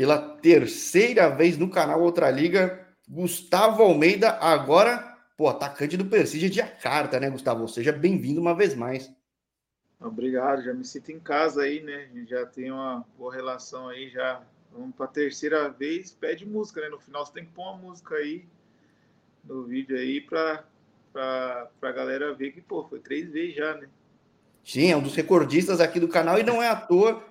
pela terceira vez no canal Outra Liga. Gustavo Almeida, agora, pô, atacante do Persídia de Jacarta, né, Gustavo? Seja bem-vindo uma vez mais. Obrigado, já me sinto em casa aí, né? Já tem uma boa relação aí, já vamos para a terceira vez, pede música, né? No final você tem que pôr uma música aí no vídeo aí para a galera ver que, pô, foi três vezes já, né? Sim, é um dos recordistas aqui do canal e não é à toa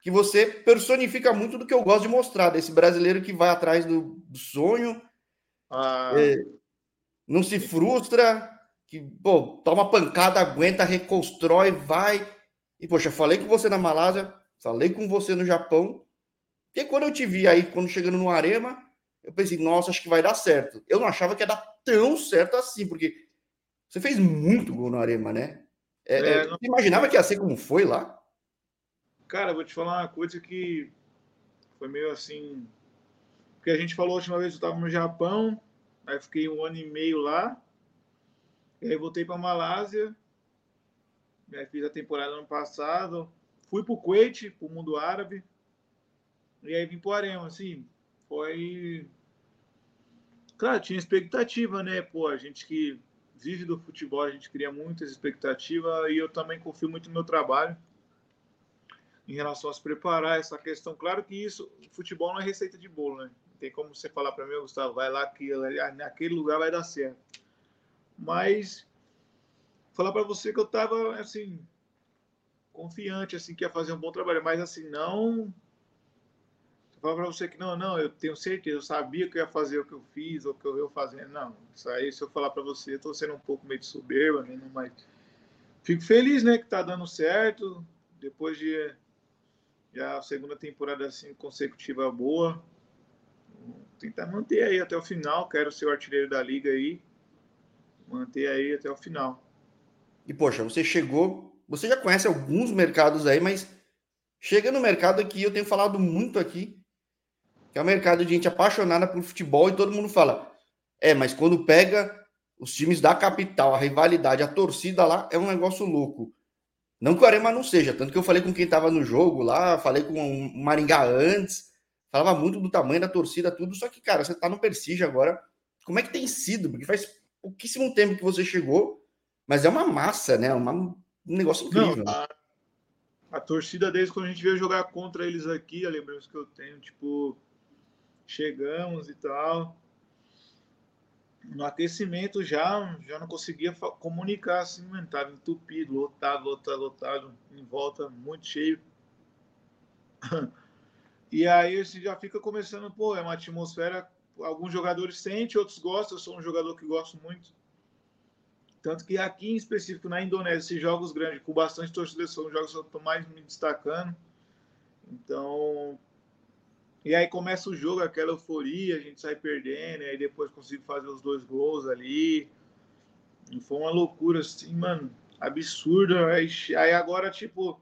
que você personifica muito do que eu gosto de mostrar, desse brasileiro que vai atrás do, sonho, ah. é, não se frustra, que pô, toma pancada, aguenta, reconstrói, vai. E, poxa, falei com você na Malásia, falei com você no Japão, porque quando eu te vi aí, quando chegando no Arema, eu pensei, nossa, acho que vai dar certo. Eu não achava que ia dar tão certo assim, porque você fez muito gol no Arema, né? É, é, é não... Você imaginava que ia ser como foi lá? Cara, vou te falar uma coisa que foi meio assim. Porque a gente falou a última vez eu estava no Japão, aí fiquei um ano e meio lá, e aí voltei para Malásia, aí fiz a temporada ano passado, fui para o Kuwait, para o mundo árabe, e aí vim para o Arema, assim, foi. Claro, tinha expectativa, né? Pô, a gente que vive do futebol, a gente cria muitas expectativas e eu também confio muito no meu trabalho em relação a se preparar essa questão. Claro que isso, futebol não é receita de bolo, né? Tem como você falar para mim, Gustavo, vai lá que naquele lugar vai dar certo. Mas falar para você que eu estava assim confiante assim que ia fazer um bom trabalho, mas assim não falar para você que não, não, eu tenho certeza, eu sabia que eu ia fazer o que eu fiz, ou que eu ia fazendo. Não, isso aí, se eu falar para você, tô sendo um pouco meio de soberba, né? mas fico feliz, né, que tá dando certo. Depois de já a segunda temporada assim consecutiva boa. Tentar manter aí até o final. Quero ser o artilheiro da liga aí. Manter aí até o final. E poxa, você chegou, você já conhece alguns mercados aí, mas chega no mercado aqui, eu tenho falado muito aqui, que é um mercado de gente apaixonada por futebol e todo mundo fala: é, mas quando pega os times da capital, a rivalidade, a torcida lá, é um negócio louco. Não que o Arema não seja, tanto que eu falei com quem estava no jogo lá, falei com o Maringá antes, falava muito do tamanho da torcida, tudo, só que, cara, você está no Persige agora, como é que tem sido? Porque faz pouquíssimo tempo que você chegou, mas é uma massa, né? Uma, um negócio incrível. Não, a, a torcida desde quando a gente veio jogar contra eles aqui, a lembrança que eu tenho, tipo, chegamos e tal. No aquecimento já, já não conseguia comunicar assim, mano. Tava entupido, lotado, lotado, lotado, em volta, muito cheio. E aí você já fica começando, pô, é uma atmosfera. Alguns jogadores sentem, outros gostam. Eu sou um jogador que gosto muito. Tanto que aqui em específico na Indonésia, esses jogos grandes, com bastante torcida, são jogos que eu estou mais me destacando. Então, e aí começa o jogo, aquela euforia, a gente sai perdendo, e aí depois consigo fazer os dois gols ali. E foi uma loucura, assim, mano, absurda. Aí, aí agora, tipo,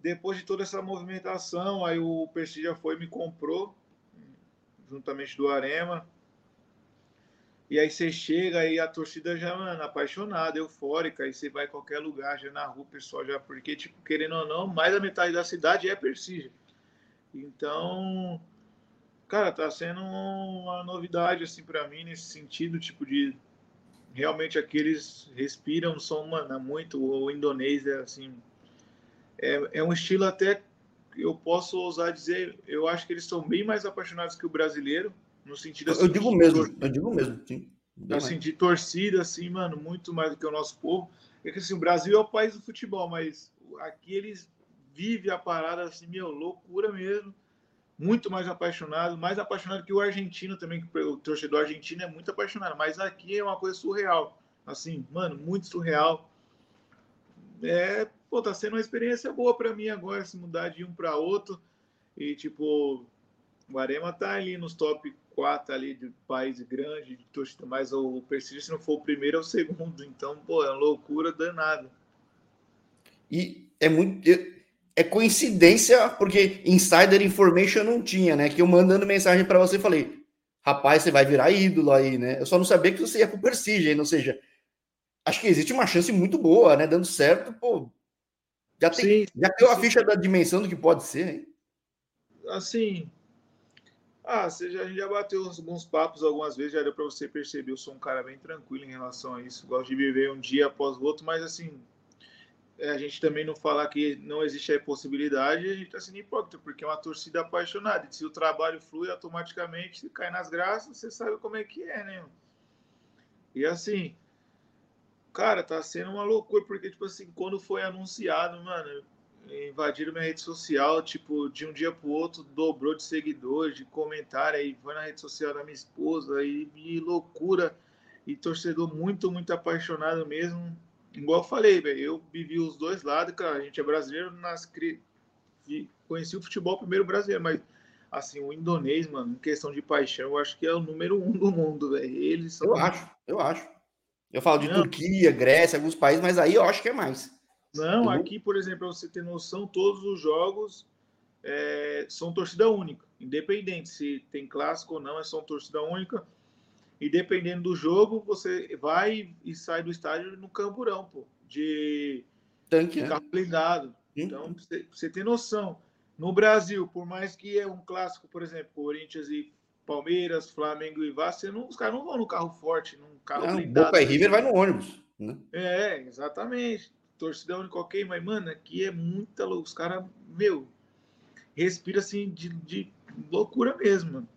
depois de toda essa movimentação, aí o Percy já foi e me comprou, juntamente do Arema. E aí você chega e a torcida já, mano, apaixonada, eufórica, aí você vai em qualquer lugar, já na rua, pessoal já, porque, tipo, querendo ou não, mais da metade da cidade é Persígia. Então, cara, tá sendo uma novidade assim para mim nesse sentido, tipo de realmente aqueles respiram são mano, muito o indonês é assim é, é um estilo até eu posso ousar dizer, eu acho que eles são bem mais apaixonados que o brasileiro no sentido assim, eu digo mesmo, eu digo mesmo, sim. Assim, de torcida, assim, mano, muito mais do que o nosso povo. É que assim, o Brasil é o país do futebol, mas aqui eles vive a parada assim, meu, loucura mesmo. Muito mais apaixonado, mais apaixonado que o argentino também, que o torcedor argentino é muito apaixonado, mas aqui é uma coisa surreal. Assim, mano, muito surreal. É, pô, tá sendo uma experiência boa para mim agora se mudar de um para outro. E tipo, o Arema tá ali nos top 4 ali de país grande, de torcida, mas o Persílio, se não for o primeiro, é o segundo. Então, pô, é uma loucura danada. E é muito é coincidência, porque insider information não tinha, né? Que eu mandando mensagem para você falei, rapaz, você vai virar ídolo aí, né? Eu só não sabia que você ia pro Persige, ou seja, acho que existe uma chance muito boa, né? Dando certo, pô. Já tem, sim, já tem a ficha da dimensão do que pode ser, hein? Assim, Ah, você já, a gente já bateu alguns papos algumas vezes, já deu para você perceber. Eu sou um cara bem tranquilo em relação a isso. Gosto de viver um dia após o outro, mas assim, a gente também não falar que não existe a possibilidade, a gente está sendo hipócrita, porque é uma torcida apaixonada. Se o trabalho flui automaticamente, cai nas graças, você sabe como é que é, né? E assim, cara, tá sendo uma loucura, porque, tipo assim, quando foi anunciado, mano, invadiram minha rede social, tipo, de um dia pro outro, dobrou de seguidores, de comentário, aí foi na rede social da minha esposa, aí loucura, e torcedor muito, muito apaixonado mesmo. Igual eu falei, velho, eu vivi os dois lados, cara, a gente é brasileiro, nas, conheci o futebol primeiro brasileiro, mas assim, o indonês, mano, em questão de paixão, eu acho que é o número um do mundo, velho. Eles são. Eu acho, eu acho. Eu falo de Não. Turquia, Grécia, alguns países, mas aí eu acho que é mais. Não, uhum. aqui, por exemplo, para você ter noção, todos os jogos é, são torcida única, independente se tem clássico ou não, é só torcida única. E dependendo do jogo, você vai e sai do estádio no camburão, pô, de, Tanque, de né? carro blindado. Uhum. Então, você, você tem noção. No Brasil, por mais que é um clássico, por exemplo, Corinthians e Palmeiras, Flamengo e Vasco, não, os caras não vão no carro forte, num carro não, blindado. Boca e River vai no ônibus. Né? É, exatamente torcida única, ok, mas, mano, aqui é muita loucura. Os caras, meu, respira assim de, de loucura mesmo, mano.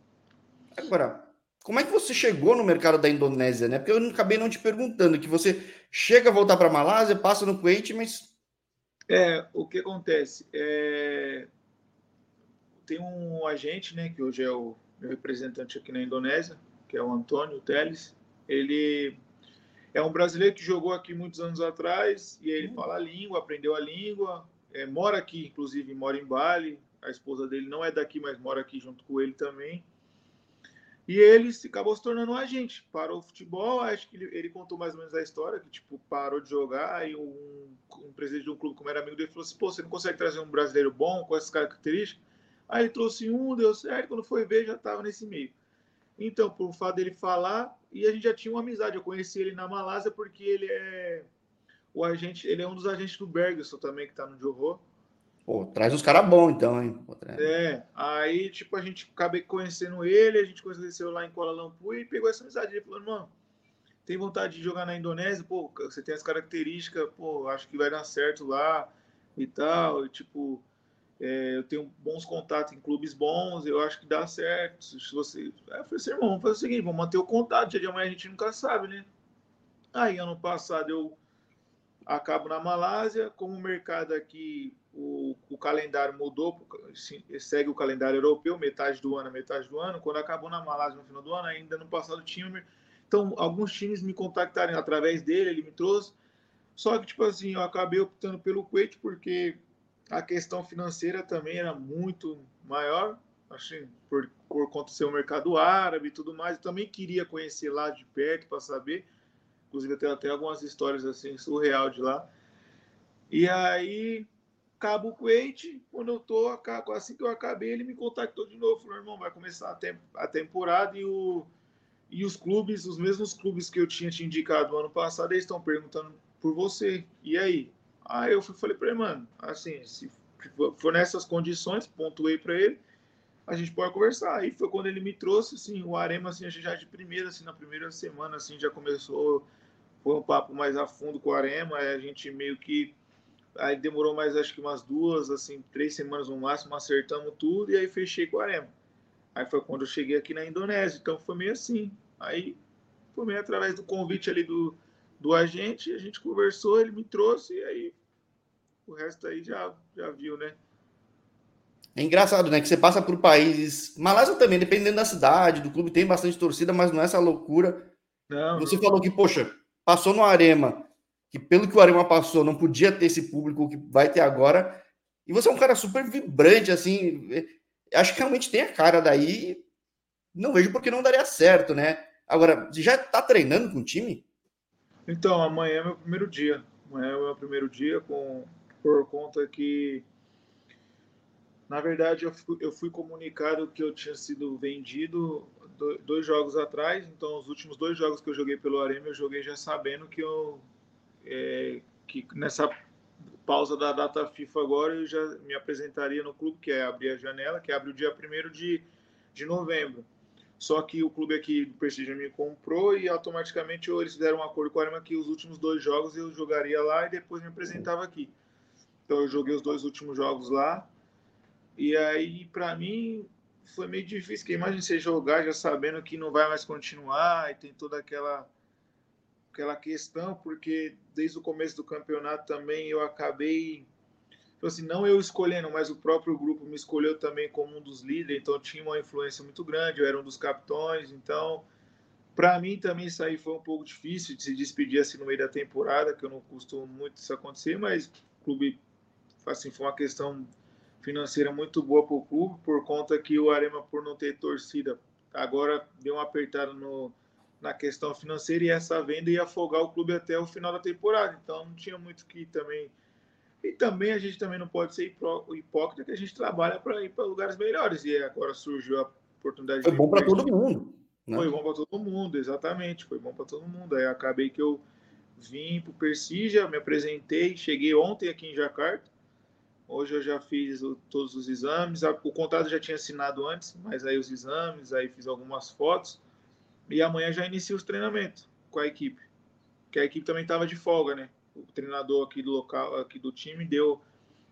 Agora, como é que você chegou no mercado da Indonésia, né? Porque eu acabei não te perguntando, que você chega a voltar para a Malásia, passa no Kuwait, mas... É, o que acontece? É... Tem um agente, né, que hoje é o meu representante aqui na Indonésia, que é o Antônio Teles. Ele é um brasileiro que jogou aqui muitos anos atrás e ele hum. fala a língua, aprendeu a língua, é, mora aqui, inclusive mora em Bali. A esposa dele não é daqui, mas mora aqui junto com ele também. E ele acabou se tornando um agente. Parou o futebol, acho que ele, ele, contou mais ou menos a história, que tipo, parou de jogar e um, um presidente de um clube, como era amigo dele, falou assim, pô, você não consegue trazer um brasileiro bom com essas características? Aí ele trouxe um, deu certo, quando foi ver, já estava nesse meio. Então, por fato dele falar, e a gente já tinha uma amizade. Eu conheci ele na Malásia porque ele é o agente, ele é um dos agentes do Bergson também, que tá no Johor. Pô, traz uns caras bons então, hein? Pô, é, aí, tipo, a gente acabei conhecendo ele, a gente conheceu lá em Kuala Lumpur e pegou essa amizade. Ele falou, mano, tem vontade de jogar na Indonésia? Pô, você tem as características, pô, acho que vai dar certo lá e tal. E, tipo, é, eu tenho bons contatos em clubes bons, eu acho que dá certo. Se você... Aí eu falei assim, irmão, vamos fazer o seguinte, vamos manter o contato, dia de amanhã a gente nunca sabe, né? Aí, ano passado, eu acabo na Malásia, como o mercado aqui, o, o calendário mudou, segue o calendário europeu, metade do ano, metade do ano. Quando acabou na Malásia no final do ano, ainda no passado tinha. Então, alguns times me contactaram através dele, ele me trouxe. Só que, tipo assim, eu acabei optando pelo Kuwait porque a questão financeira também era muito maior, assim, por, por conta do seu mercado árabe e tudo mais. Eu também queria conhecer lá de perto para saber. Inclusive, tem até algumas histórias assim, surreal de lá. E aí, Cabo Kuwait, quando eu tô, assim que eu acabei, ele me contactou de novo. Falou, irmão, vai começar a temporada e, o, e os clubes, os mesmos clubes que eu tinha te indicado ano passado, eles estão perguntando por você. E aí? Aí eu fui, falei para ele, mano, assim, se for nessas condições, pontuei para ele, a gente pode conversar. Aí foi quando ele me trouxe, assim, o Arema, assim, já de primeira, assim, na primeira semana, assim, já começou, foi um papo mais a fundo com o Arema, aí a gente meio que, aí demorou mais, acho que umas duas, assim, três semanas no máximo, acertamos tudo, e aí fechei com o Arema. Aí foi quando eu cheguei aqui na Indonésia, então foi meio assim. Aí foi meio através do convite ali do, do agente, a gente conversou, ele me trouxe e aí o resto aí já, já viu, né? É engraçado, né? Que você passa por países. Malásia também, dependendo da cidade, do clube, tem bastante torcida, mas não é essa loucura. Não, você falou que, poxa, passou no Arema, que pelo que o Arema passou, não podia ter esse público que vai ter agora. E você é um cara super vibrante, assim. Acho que realmente tem a cara daí. Não vejo porque não daria certo, né? Agora, você já tá treinando com o time? Então, amanhã é meu primeiro dia. Amanhã é meu primeiro dia, com, por conta que, na verdade, eu fui, eu fui comunicado que eu tinha sido vendido dois jogos atrás. Então, os últimos dois jogos que eu joguei pelo Arema, eu joguei já sabendo que eu. É, que nessa pausa da data FIFA agora eu já me apresentaria no clube, que é abrir a janela, que abre o dia 1 de, de novembro. Só que o clube aqui do Prestígio me comprou e automaticamente eles fizeram um acordo com a Arema que os últimos dois jogos eu jogaria lá e depois me apresentava aqui. Então eu joguei os dois últimos jogos lá. E aí, para mim, foi meio difícil. Porque imagina você jogar já sabendo que não vai mais continuar e tem toda aquela aquela questão, porque desde o começo do campeonato também eu acabei tipo assim, não eu escolhendo, mas o próprio grupo me escolheu também como um dos líderes, então tinha uma influência muito grande, eu era um dos capitões, então para mim também isso aí foi um pouco difícil de se despedir assim no meio da temporada, que eu não costumo muito isso acontecer, mas o clube assim, foi uma questão financeira muito boa para o clube, por conta que o Arema, por não ter torcida, agora deu uma apertada no, na questão financeira e essa venda ia afogar o clube até o final da temporada. Então não tinha muito que também. E também a gente também não pode ser hipócrita que a gente trabalha para ir para lugares melhores. E agora surgiu a oportunidade Foi bom para todo mundo. Né? Foi bom para todo mundo, exatamente. Foi bom para todo mundo. Aí acabei que eu vim para o Persija, me apresentei, cheguei ontem aqui em Jacarta Hoje eu já fiz o, todos os exames. O contrato já tinha assinado antes, mas aí os exames, aí fiz algumas fotos. E amanhã já inicia os treinamentos com a equipe. Que a equipe também estava de folga, né? O treinador aqui do local, aqui do time, deu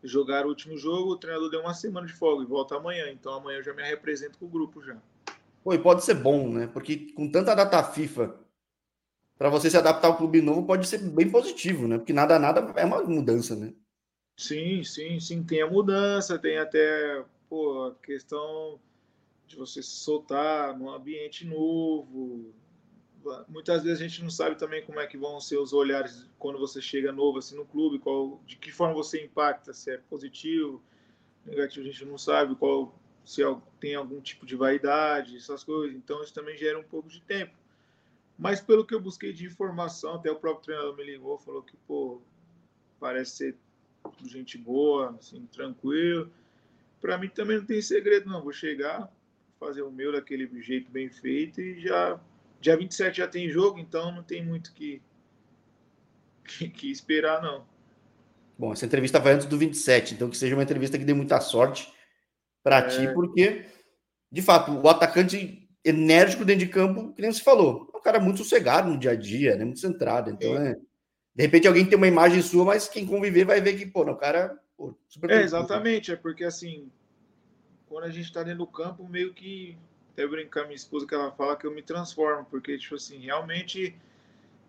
jogar o último jogo, o treinador deu uma semana de folga e volta amanhã. Então amanhã eu já me represento com o grupo já. Pô, e pode ser bom, né? Porque com tanta data FIFA, para você se adaptar ao clube novo, pode ser bem positivo, né? Porque nada, nada é uma mudança, né? Sim, sim, sim. Tem a mudança, tem até pô, a questão de você se soltar num ambiente novo. Muitas vezes a gente não sabe também como é que vão ser os olhares quando você chega novo assim no clube, qual, de que forma você impacta, se é positivo, negativo, a gente não sabe qual se é tem algum tipo de vaidade, essas coisas. Então isso também gera um pouco de tempo. Mas pelo que eu busquei de informação, até o próprio treinador me ligou, falou que pô, parece ser gente boa, assim, tranquilo. Para mim também não tem segredo, não. Vou chegar, fazer o meu daquele jeito bem feito e já. Dia 27 já tem jogo, então não tem muito que, que, que esperar, não. Bom, essa entrevista vai antes do 27, então que seja uma entrevista que dê muita sorte para é... ti, porque, de fato, o atacante enérgico dentro de campo, que nem você falou, é um cara muito sossegado no dia a dia, né? muito centrado. Então é, é de repente alguém tem uma imagem sua, mas quem conviver vai ver que, pô, o cara. Pô, é, exatamente, é porque assim, quando a gente tá dentro do campo, meio que. Até brincar minha esposa que ela fala que eu me transformo, porque, tipo assim, realmente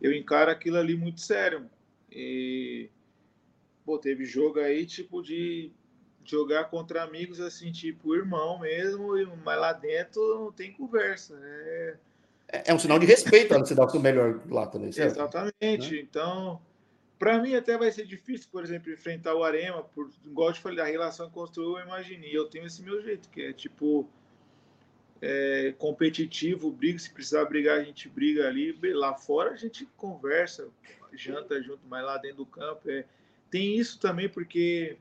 eu encaro aquilo ali muito sério. E. Pô, teve jogo aí, tipo, de jogar contra amigos, assim, tipo, irmão mesmo, mas lá dentro não tem conversa. É é, é um sinal de respeito você dar o seu melhor lá também. Certo? Exatamente. Né? Então, para mim até vai ser difícil, por exemplo, enfrentar o Arema, por, igual eu te falei, a relação que construiu, eu imaginei. Eu tenho esse meu jeito, que é tipo é, competitivo, briga, se precisar brigar, a gente briga ali. Lá fora a gente conversa, janta junto, mas lá dentro do campo é... tem isso também, porque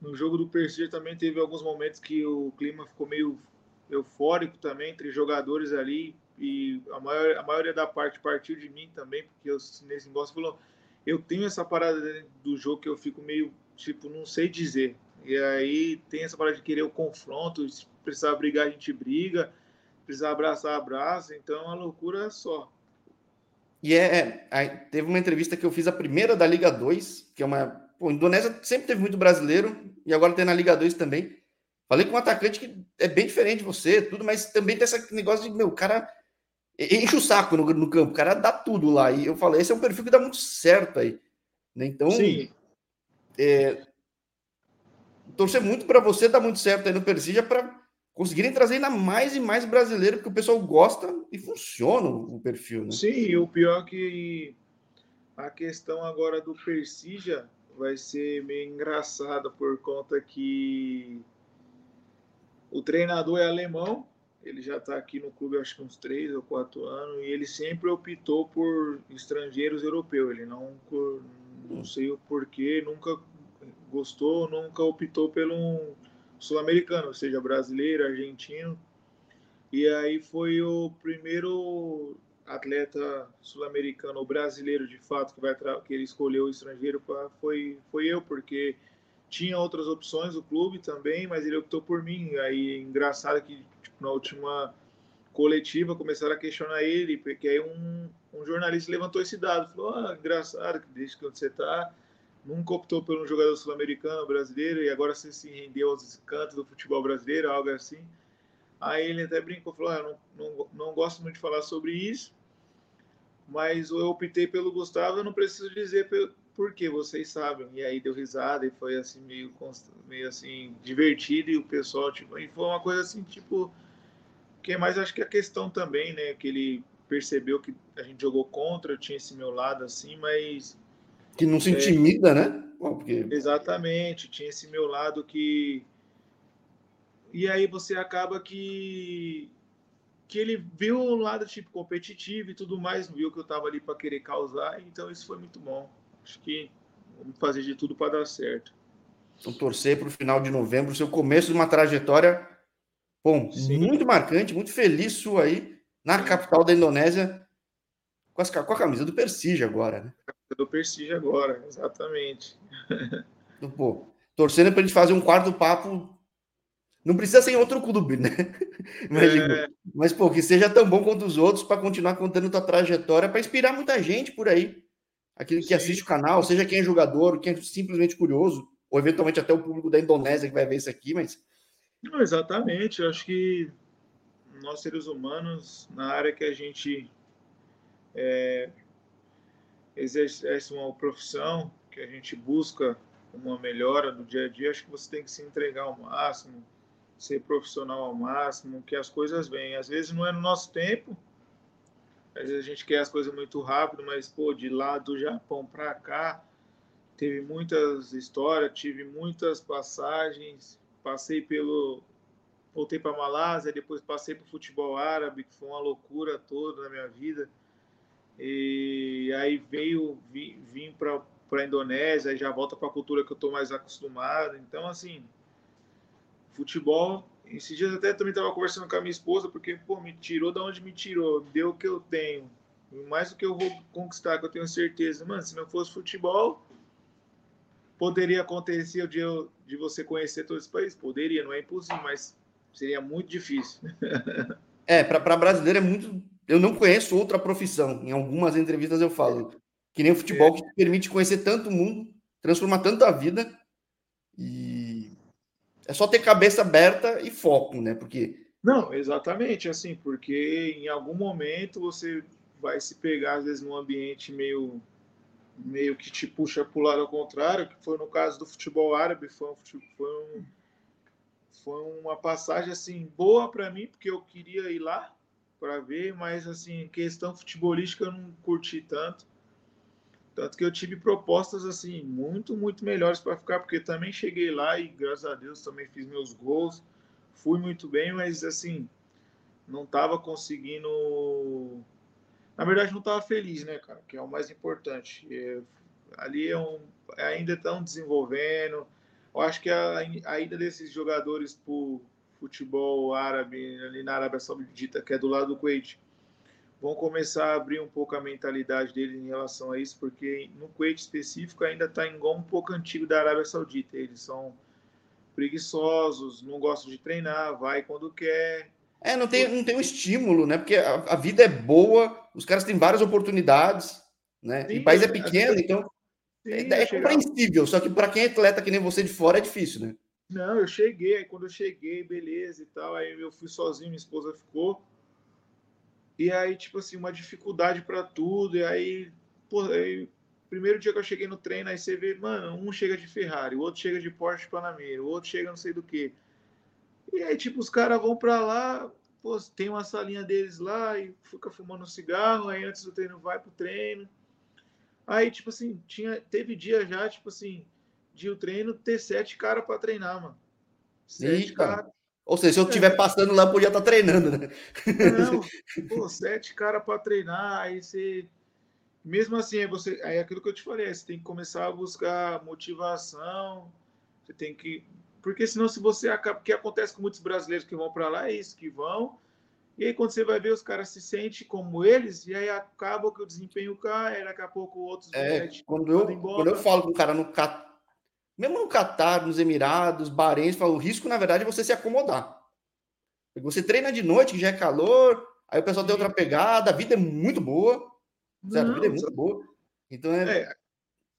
no jogo do Persir também teve alguns momentos que o clima ficou meio eufórico também entre jogadores ali e a, maior, a maioria da parte partiu de mim também, porque eu, nesse negócio falou, eu tenho essa parada do jogo que eu fico meio, tipo, não sei dizer. E aí tem essa parada de querer o confronto, se precisar brigar, a gente briga, precisar abraçar, abraça, então é uma loucura só. E é, é teve uma entrevista que eu fiz a primeira da Liga 2, que é uma. Pô, Indonésia sempre teve muito brasileiro, e agora tem na Liga 2 também. Falei com um atacante que é bem diferente de você, tudo, mas também tem esse negócio de, meu, cara enche o saco no, no, campo, o cara dá tudo lá. E eu falei, esse é um perfil que dá muito certo aí. Né? Então, Sim. É, torcer muito para você dar muito certo aí no Persija para conseguirem trazer ainda mais e mais brasileiro, porque o pessoal gosta e funciona o perfil. Né? Sim, e o pior é que a questão agora do Persija vai ser meio engraçada por conta que o treinador é alemão ele já está aqui no clube acho que uns três ou quatro anos e ele sempre optou por estrangeiros europeus. Ele não, não sei o porquê, nunca gostou, nunca optou pelo um sul-americano, ou seja, brasileiro, argentino. E aí foi o primeiro atleta sul-americano ou brasileiro de fato que vai que ele escolheu o estrangeiro foi foi eu porque tinha outras opções o clube também, mas ele optou por mim. Aí engraçado que na última coletiva, começaram a questionar ele, porque aí um, um jornalista levantou esse dado, falou, ah, engraçado, que desde que você está, nunca optou por um jogador sul-americano, brasileiro, e agora você se rendeu aos cantos do futebol brasileiro, algo assim. Aí ele até brincou, falou, ah, não, não, não gosto muito de falar sobre isso, mas eu optei pelo Gustavo, eu não preciso dizer por que vocês sabem. E aí deu risada e foi assim meio, meio assim divertido e o pessoal tipo, e foi uma coisa assim tipo que mais acho que a questão também, né, que ele percebeu que a gente jogou contra, tinha esse meu lado assim, mas que não se é, intimida, é, né? Porque... Exatamente, tinha esse meu lado que e aí você acaba que que ele viu um lado tipo competitivo e tudo mais, viu que eu tava ali para querer causar, então isso foi muito bom. Acho que vamos fazer de tudo para dar certo. Então torcer para o final de novembro, seu começo de uma trajetória Bom, Sim. muito marcante, muito feliz sua aí na capital da Indonésia com, as, com a camisa do Persige agora, né? Do Persige agora, exatamente. Então, pô, torcendo para a gente fazer um quarto papo. Não precisa ser em outro clube, né? Mas, é... mas pô, que seja tão bom quanto os outros para continuar contando tua trajetória, para inspirar muita gente por aí. Aquele que Sim. assiste o canal, seja quem é jogador, quem é simplesmente curioso, ou eventualmente até o público da Indonésia que vai ver isso aqui, mas não, exatamente. Eu acho que nós, seres humanos, na área que a gente é, exerce uma profissão, que a gente busca uma melhora no dia a dia, acho que você tem que se entregar ao máximo, ser profissional ao máximo, que as coisas vêm. Às vezes não é no nosso tempo, às vezes a gente quer as coisas muito rápido, mas, pô, de lá do Japão para cá, teve muitas histórias, tive muitas passagens, passei pelo voltei para Malásia, depois passei para o futebol árabe, que foi uma loucura toda na minha vida. E aí veio vim, vim para a Indonésia, já volta para a cultura que eu estou mais acostumado. Então, assim, futebol. Esses dias até também estava conversando com a minha esposa, porque, pô, me tirou da onde me tirou, deu o que eu tenho. Mais do que eu vou conquistar, que eu tenho certeza. Mano, se não fosse futebol, Poderia acontecer o dia de você conhecer todo esse país? Poderia, não é impossível, mas seria muito difícil. é, para brasileiro é muito. Eu não conheço outra profissão. Em algumas entrevistas eu falo. Que nem o futebol é. que te permite conhecer tanto mundo, transformar tanto a vida. E é só ter cabeça aberta e foco, né? Porque. Não, exatamente, assim, porque em algum momento você vai se pegar, às vezes, num ambiente meio meio que te puxa para o lado ao contrário, que foi no caso do futebol árabe, foi, um, foi, um, foi uma passagem assim boa para mim, porque eu queria ir lá para ver, mas assim, questão futebolística eu não curti tanto. Tanto que eu tive propostas assim muito, muito melhores para ficar, porque também cheguei lá e graças a Deus também fiz meus gols, fui muito bem, mas assim, não estava conseguindo na verdade, não estava feliz, né, cara? Que é o mais importante. Ali é um, ainda estão desenvolvendo. Eu acho que a, desses jogadores para o futebol árabe, ali na Arábia Saudita, que é do lado do Kuwait, vão começar a abrir um pouco a mentalidade deles em relação a isso, porque no Kuwait específico ainda está em igual um pouco antigo da Arábia Saudita. Eles são preguiçosos, não gostam de treinar, vai quando quer, é, não tem, não tem um estímulo, né? Porque a, a vida é boa, os caras têm várias oportunidades, né? Sim, o país é pequeno, então sim, é, é compreensível. Só que para quem é atleta que nem você de fora é difícil, né? Não, eu cheguei, aí quando eu cheguei, beleza e tal, aí eu fui sozinho, minha esposa ficou. E aí, tipo assim, uma dificuldade para tudo, e aí, pô, aí, primeiro dia que eu cheguei no treino, aí você vê, mano, um chega de Ferrari, o outro chega de Porsche Panamera, o outro chega não sei do que. E aí, tipo, os caras vão para lá, pô, tem uma salinha deles lá e fica fumando um cigarro, aí antes do treino vai pro treino. Aí, tipo assim, tinha, teve dia já, tipo assim, de o treino ter sete caras para treinar, mano. Sete caras. Ou seja, se eu estiver é. passando lá, podia estar tá treinando, né? Não, pô, sete caras para treinar, aí você. Mesmo assim, aí você. Aí é aquilo que eu te falei, você tem que começar a buscar motivação, você tem que porque senão, se você acaba. O que acontece com muitos brasileiros que vão para lá é isso, que vão. E aí, quando você vai ver, os caras se sentem como eles, e aí acaba que o desempenho cai, daqui a pouco outros. É, quando, eu, quando eu falo com o cara no Catar, mesmo no Catar, nos Emirados, Bahrein, falo, o risco, na verdade, é você se acomodar. Você treina de noite, que já é calor, aí o pessoal tem outra pegada, a vida é muito boa. Certo? a vida é muito boa. Então é... é.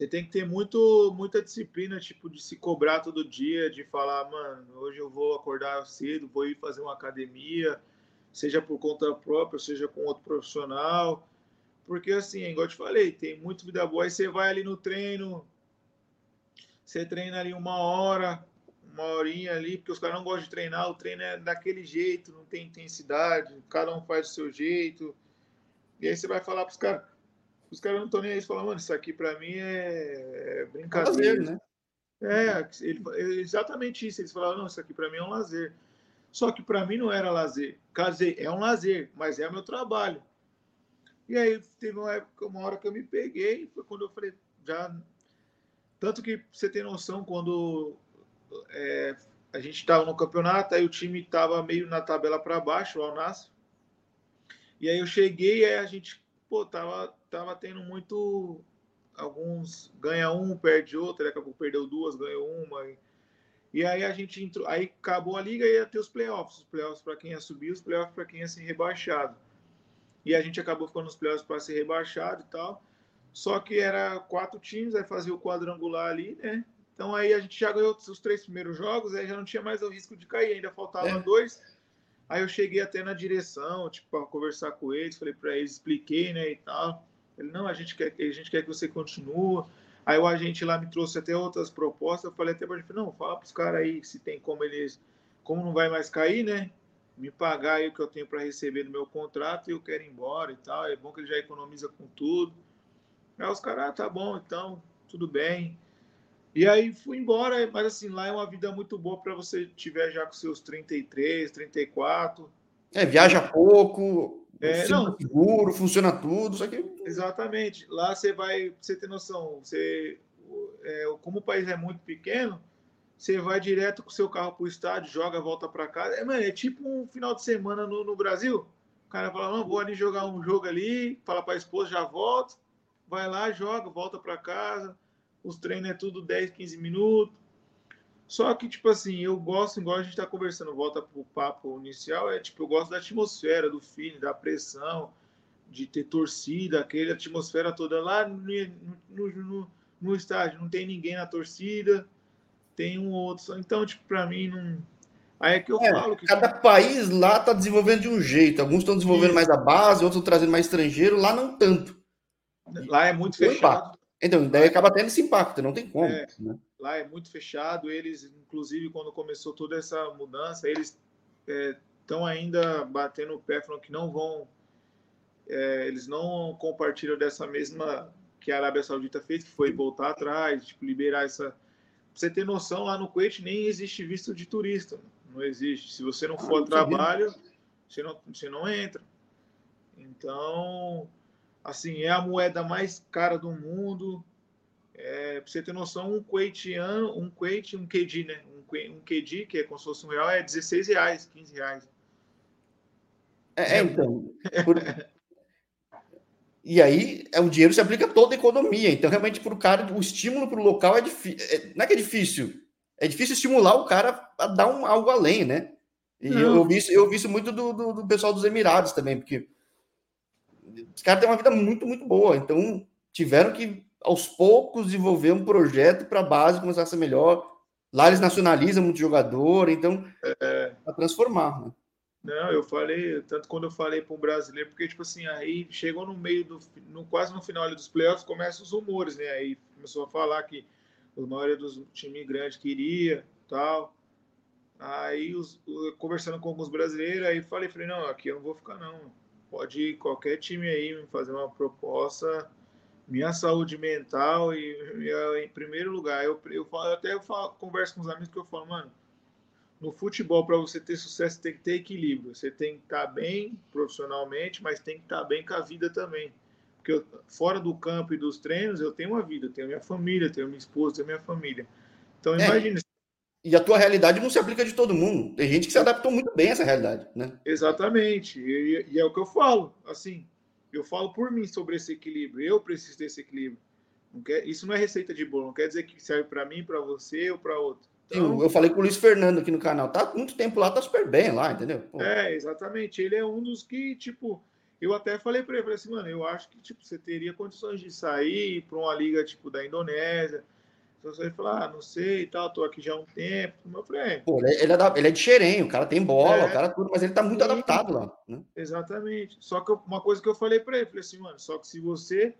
Você tem que ter muito, muita disciplina, tipo, de se cobrar todo dia, de falar, mano, hoje eu vou acordar cedo, vou ir fazer uma academia, seja por conta própria, seja com outro profissional. Porque, assim, igual eu te falei, tem muito vida boa. Aí você vai ali no treino, você treina ali uma hora, uma horinha ali, porque os caras não gostam de treinar, o treino é daquele jeito, não tem intensidade, cada um faz do seu jeito. E aí você vai falar para os caras, os caras não estão nem aí, falam, mano, isso aqui para mim é, é brincadeira. Lazer, né? É, ele, exatamente isso. Eles falaram, não, isso aqui para mim é um lazer. Só que para mim não era lazer. Casei, é um lazer, mas é meu trabalho. E aí teve uma época, uma hora que eu me peguei, foi quando eu falei, já. Tanto que você tem noção, quando é, a gente estava no campeonato, aí o time estava meio na tabela para baixo, o Alnassi. E aí eu cheguei, aí a gente, pô, tava, tava tendo muito. Alguns ganha um, perde outro, daqui a pouco perdeu duas, ganhou uma. E, e aí a gente entrou, aí acabou a liga e ia ter os playoffs. Os playoffs para quem ia subir, os playoffs para quem ia ser rebaixado. E a gente acabou ficando nos playoffs para ser rebaixado e tal. Só que era quatro times, aí fazia o quadrangular ali, né? Então aí a gente já ganhou os três primeiros jogos, aí já não tinha mais o risco de cair, ainda faltava é. dois. Aí eu cheguei até na direção, tipo, para conversar com eles, falei para eles, expliquei, né, e tal. Ele, não, a gente quer, a gente quer que você continue. Aí o agente lá me trouxe até outras propostas, eu falei até para ele, não, fala para os caras aí se tem como eles, como não vai mais cair, né, me pagar aí o que eu tenho para receber do meu contrato e eu quero ir embora e tal. É bom que ele já economiza com tudo. Aí os caras, ah, tá bom, então, tudo bem. E aí fui embora, mas assim, lá é uma vida muito boa para você tiver já com seus 33, 34. É, viaja pouco, é, não, seguro, funciona tudo, só que... Exatamente. Lá você vai, você ter noção, você, é, como o país é muito pequeno, você vai direto com o seu carro para o estádio, joga, volta para casa. É, mano, é tipo um final de semana no, no Brasil. O cara fala, não, vou ali jogar um jogo ali, fala para a esposa, já volto. Vai lá, joga, volta para casa os treinos é tudo 10, 15 minutos. Só que, tipo assim, eu gosto, igual a gente tá conversando, volta pro papo inicial, é tipo, eu gosto da atmosfera, do feeling, da pressão, de ter torcida, aquela atmosfera toda lá no, no, no, no estádio, não tem ninguém na torcida, tem um outro. Então, tipo, para mim não. Aí é que eu é, falo que. Cada país lá tá desenvolvendo de um jeito. Alguns estão desenvolvendo mais a base, outros estão trazendo mais estrangeiro, lá não tanto. Lá é muito fechado. Então, daí acaba tendo esse impacto, não tem como. É, né? Lá é muito fechado. Eles, inclusive, quando começou toda essa mudança, eles estão é, ainda batendo o pé, falando que não vão. É, eles não compartilham dessa mesma que a Arábia Saudita fez, que foi voltar atrás, tipo, liberar essa. Pra você ter noção, lá no Kuwait nem existe visto de turista. Não existe. Se você não for ah, a trabalho, você não, você não entra. Então, assim, é a moeda mais cara do mundo. É, pra você ter noção, um Kuwaitiano, um Kuwait, um KD, né? Um, um KD, que é como se fosse um real, é 16 reais, 15 reais. É, é então. Por... E aí, é, o dinheiro se aplica a toda a economia. Então, realmente, para o cara, o estímulo para o local é difícil. É, não é que é difícil. É difícil estimular o cara a dar um, algo além, né? E eu, eu, vi isso, eu vi isso muito do, do, do pessoal dos Emirados também, porque os caras têm uma vida muito, muito boa. Então, tiveram que, aos poucos, desenvolver um projeto para a base começar a ser melhor. Lá eles nacionalizam muito jogador, então, é... para transformar. Né? Não, eu falei, tanto quando eu falei para um brasileiro, porque, tipo assim, aí chegou no meio do, no, quase no final dos playoffs, começam os rumores, né? Aí começou a falar que a maioria dos times grandes queria, tal. Aí, os, conversando com alguns brasileiros, aí falei, falei, não, aqui eu não vou ficar, não pode qualquer time aí me fazer uma proposta. Minha saúde mental e, e em primeiro lugar, eu, eu, falo, até eu falo, converso com os amigos que eu falo, mano, no futebol, para você ter sucesso, tem que ter equilíbrio. Você tem que estar tá bem profissionalmente, mas tem que estar tá bem com a vida também. Porque eu, fora do campo e dos treinos, eu tenho uma vida, eu tenho minha família, tenho minha esposa, tenho minha família. Então, é. imagine, e a tua realidade não se aplica de todo mundo. Tem gente que se adaptou muito bem a essa realidade, né? Exatamente. E, e, é o que eu falo. Assim, eu falo por mim sobre esse equilíbrio. Eu preciso desse equilíbrio. Não quer, isso não é receita de bolo. Não quer dizer que serve para mim, para você ou para outro. Então, Sim, eu falei com o Luiz Fernando aqui no canal, tá muito tempo lá, tá super bem lá, entendeu? Pô. É, exatamente. Ele é um dos que, tipo, eu até falei para ele, falei assim, mano, eu acho que tipo, você teria condições de sair para uma liga tipo da Indonésia. Se você falar, ah, não sei e tal, tô aqui já há um tempo. Eu falei, é. Pô, ele é, da, ele é de xerém, o cara tem bola, é, o cara tudo, mas ele tá muito sim, adaptado lá. Né? Exatamente. Só que eu, uma coisa que eu falei para ele, falei assim, mano, só que se você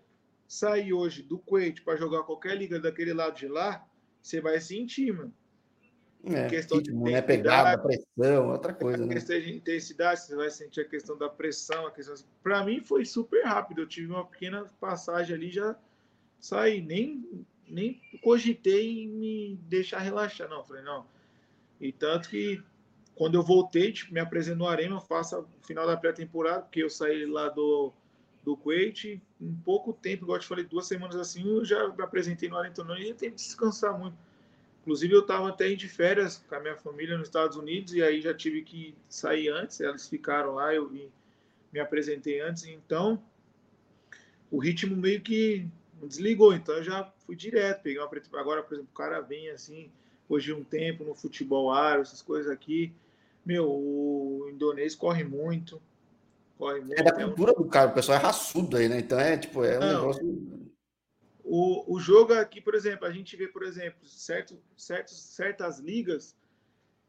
sair hoje do Kuwait para jogar qualquer liga daquele lado de lá, você vai sentir, mano. É, questão ritmo, de né? Pegada, pressão, outra coisa, a né? questão de intensidade, você vai sentir a questão da pressão, a questão... Para mim foi super rápido, eu tive uma pequena passagem ali, já saí, nem, nem cogitei em me deixar relaxar, não, falei, não. E tanto que quando eu voltei, tipo, me apresentei no Arena, faço o final da pré-temporada, porque eu saí lá do, do Kuwait, em pouco tempo, igual eu te falei, duas semanas assim, eu já me apresentei no Arena, então e tenho que descansar muito Inclusive, eu estava até de férias com a minha família nos Estados Unidos e aí já tive que sair antes. Eles ficaram lá, eu vim, me apresentei antes. Então, o ritmo meio que desligou. Então, eu já fui direto. Peguei uma Agora, por exemplo, o cara vem assim, hoje um tempo no futebol árabe, essas coisas aqui. Meu, o indonês corre muito. Corre muito. É da cultura é um... do cara, o pessoal é raçudo aí, né? Então, é tipo, é um Não, negócio o, o jogo aqui, por exemplo, a gente vê, por exemplo, certo, certos, certas ligas,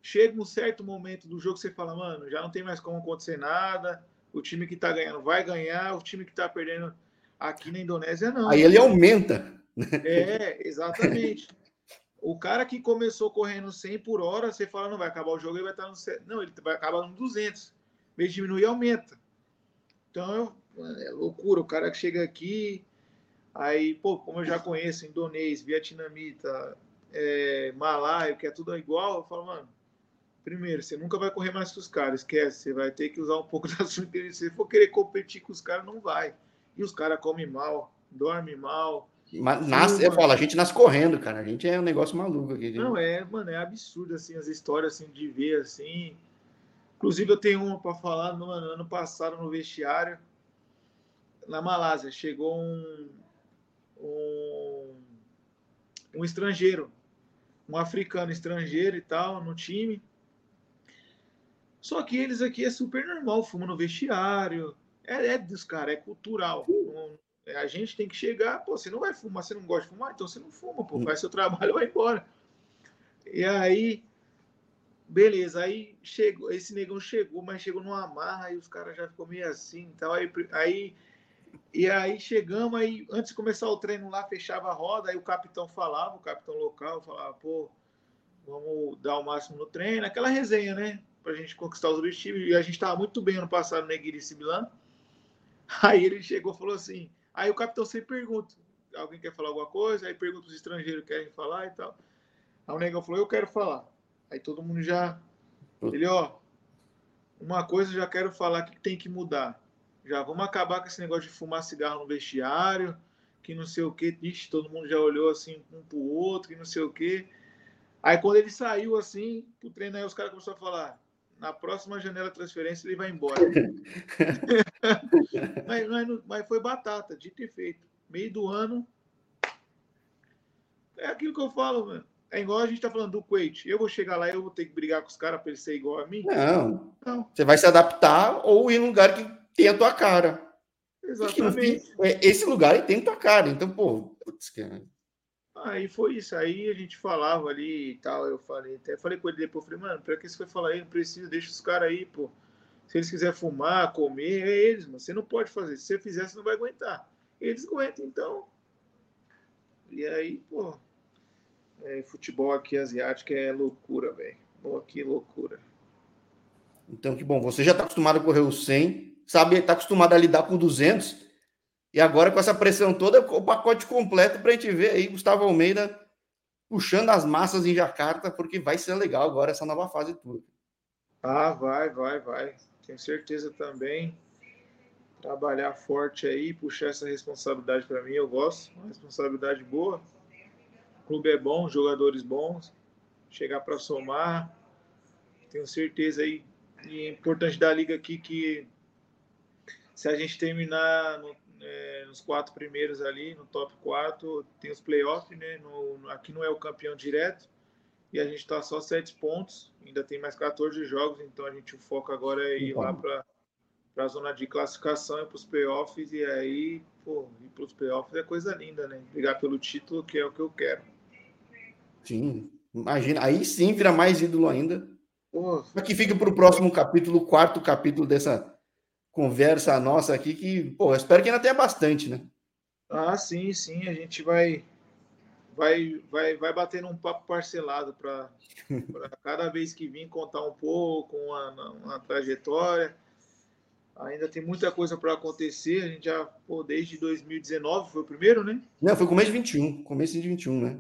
chega um certo momento do jogo que você fala, mano, já não tem mais como acontecer nada, o time que tá ganhando vai ganhar, o time que tá perdendo aqui na Indonésia não. Aí ele aumenta. É, exatamente. o cara que começou correndo 100 por hora, você fala, não vai acabar o jogo, ele vai estar no. Não, ele vai acabar no 200. Em vez de diminuir, aumenta. Então, é loucura. O cara que chega aqui, Aí, pô, como eu já conheço indonês, vietnamita, é, malaio, que é tudo igual, eu falo, mano, primeiro, você nunca vai correr mais que os caras, esquece, você vai ter que usar um pouco da sua inteligência. Se for querer competir com os caras, não vai. E os caras comem mal, dormem mal. Mas nasce, eu falo, a gente nasce correndo, cara. A gente é um negócio maluco aqui. Não, é, mano, é absurdo, assim, as histórias, assim, de ver, assim. Inclusive, eu tenho uma para falar, no ano passado, no vestiário, na Malásia, chegou um, um, um estrangeiro, um africano estrangeiro e tal, no time. Só que eles aqui é super normal, fumam no vestiário. É, é dos caras, é cultural. É, a gente tem que chegar, pô, você não vai fumar, você não gosta de fumar, então você não fuma, pô, faz seu trabalho e vai embora. E aí, beleza, aí chegou, esse negão chegou, mas chegou numa marra e os caras já ficou meio assim, então aí, aí e aí chegamos, aí antes de começar o treino lá, fechava a roda, aí o capitão falava, o capitão local falava, pô, vamos dar o máximo no treino, aquela resenha, né? Pra gente conquistar os objetivos. E a gente tava muito bem ano passado no Neguiri Sibilan. Aí ele chegou e falou assim, aí o capitão sempre pergunta, alguém quer falar alguma coisa? Aí pergunta os estrangeiros querem falar e tal. Aí o negão falou, eu quero falar. Aí todo mundo já. Ele, ó, uma coisa eu já quero falar que tem que mudar já vamos acabar com esse negócio de fumar cigarro no vestiário, que não sei o que, Ixi, todo mundo já olhou assim um pro outro, que não sei o que. Aí quando ele saiu assim, pro treino aí os caras começaram a falar, na próxima janela de transferência ele vai embora. mas, mas, mas, foi batata, dito e feito. Meio do ano. É aquilo que eu falo, mano. É igual a gente tá falando do Kuwait. Eu vou chegar lá e eu vou ter que brigar com os caras para ele ser igual a mim? Não. Não. Você vai se adaptar ou ir num lugar que tem a tua cara. Exatamente. É, esse lugar tem a tua cara. Então, pô, putz, que... Aí foi isso. Aí a gente falava ali e tal. Eu falei, até falei com ele depois, falei, mano, pra que você vai falar aí? Não precisa, deixa os caras aí, pô. Se eles quiserem fumar, comer, é eles, mano. Você não pode fazer. Se você fizer, você não vai aguentar. Eles aguentam, então. E aí, pô. É, futebol aqui asiático é loucura, velho. Que loucura. Então, que bom. Você já está acostumado a correr o 100 sabe, está acostumado a lidar com 200, e agora com essa pressão toda, o pacote completo para a gente ver aí Gustavo Almeida puxando as massas em Jacarta, porque vai ser legal agora essa nova fase toda. Ah, vai, vai, vai. Tenho certeza também. Trabalhar forte aí, puxar essa responsabilidade para mim, eu gosto. Uma responsabilidade boa. O clube é bom, jogadores bons. Chegar para somar. Tenho certeza aí. E é importante da liga aqui que se a gente terminar no, é, nos quatro primeiros ali, no top 4, tem os playoffs, né? No, aqui não é o campeão direto. e a gente está só sete pontos, ainda tem mais 14 jogos, então a gente foca agora é ir lá para a zona de classificação e para os playoffs, e aí, pô, ir para os playoffs é coisa linda, né? Brigar pelo título, que é o que eu quero. Sim, imagina, aí sim vira mais ídolo ainda. Mas que fica para o próximo capítulo, o quarto capítulo dessa conversa nossa aqui, que, pô, espero que ainda tenha bastante, né? Ah, sim, sim, a gente vai vai, vai, vai bater num papo parcelado para cada vez que vir contar um pouco, uma, uma trajetória. Ainda tem muita coisa para acontecer. A gente já, pô, desde 2019 foi o primeiro, né? Não, foi começo de 21, começo de 21, né?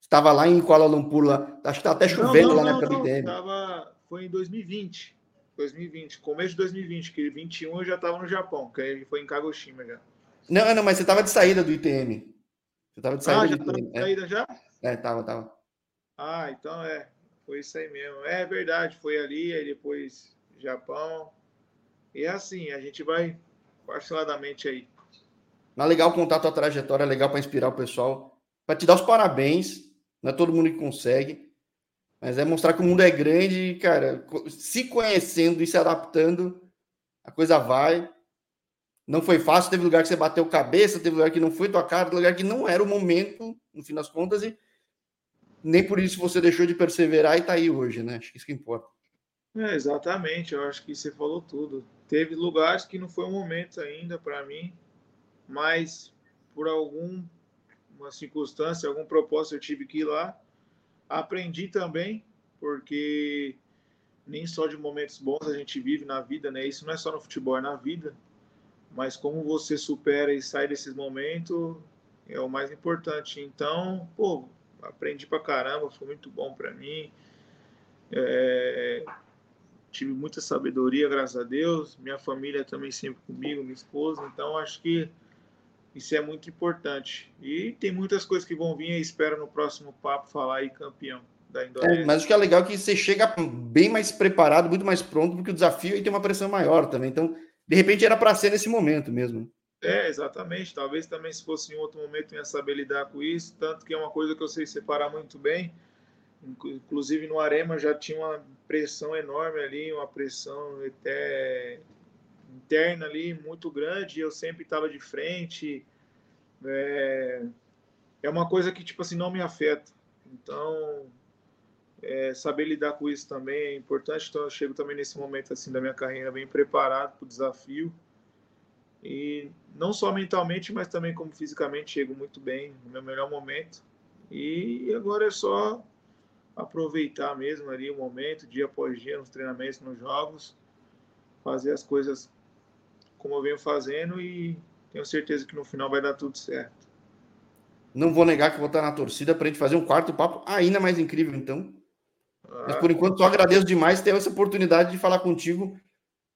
Estava lá em Kuala Lumpur, lá, acho que tá até chovendo não, não, lá na época não, tava, Foi em 2020. 2020, começo de 2020, que 21 eu já estava no Japão, que aí foi em Kagoshima já. Não, não, mas você estava de saída do ITM. Você tava de saída? Ah, já tava de saída já? É, tava, tava. Ah, então é. Foi isso aí mesmo. É verdade, foi ali, aí depois Japão. E é assim, a gente vai parceladamente aí. Mas legal contar a tua trajetória, é legal para inspirar o pessoal, para te dar os parabéns. Não é todo mundo que consegue, mas é mostrar que o mundo é grande e, cara, se conhecendo e se adaptando, a coisa vai. Não foi fácil, teve lugar que você bateu cabeça, teve lugar que não foi tua cara, teve lugar que não era o momento, no fim das contas, e nem por isso você deixou de perseverar e tá aí hoje, né? Acho que isso que importa. É, exatamente, eu acho que você falou tudo. Teve lugares que não foi o momento ainda para mim, mas por alguma circunstância, algum propósito eu tive que ir lá. Aprendi também, porque nem só de momentos bons a gente vive na vida, né? Isso não é só no futebol, é na vida mas como você supera e sai desses momentos é o mais importante. Então, pô, aprendi pra caramba, foi muito bom para mim. É, tive muita sabedoria, graças a Deus. Minha família também sempre comigo, minha esposa. Então, acho que isso é muito importante. E tem muitas coisas que vão vir e espero no próximo papo falar aí campeão da Indonésia. É, mas o que é legal é que você chega bem mais preparado, muito mais pronto, porque o desafio aí tem uma pressão maior também. Então, de repente era para ser nesse momento mesmo. É, exatamente. Talvez também se fosse em outro momento eu ia saber lidar com isso, tanto que é uma coisa que eu sei separar muito bem. Inclusive no Arema já tinha uma pressão enorme ali, uma pressão até interna ali muito grande, eu sempre estava de frente. É... é uma coisa que tipo assim não me afeta. Então, é, saber lidar com isso também é importante. Então, eu chego também nesse momento assim da minha carreira bem preparado para o desafio. E não só mentalmente, mas também como fisicamente, chego muito bem no meu melhor momento. E agora é só aproveitar mesmo ali o momento, dia após dia, nos treinamentos, nos jogos, fazer as coisas como eu venho fazendo e tenho certeza que no final vai dar tudo certo. Não vou negar que vou estar na torcida para a gente fazer um quarto papo ainda mais incrível, então. Mas por enquanto só agradeço demais ter essa oportunidade de falar contigo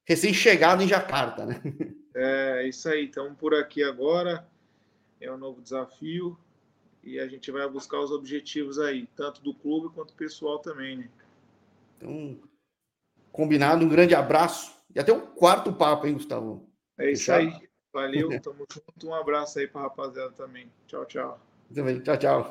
recém-chegado em Jacarta, né? É, isso aí. Estamos por aqui agora. É um novo desafio e a gente vai buscar os objetivos aí, tanto do clube quanto pessoal também, né? Então, combinado. Um grande abraço e até o quarto papo, hein, Gustavo? É isso Fechado? aí. Valeu, tamo junto. Um abraço aí para rapaziada também. Tchau, tchau. Também. Tchau, tchau.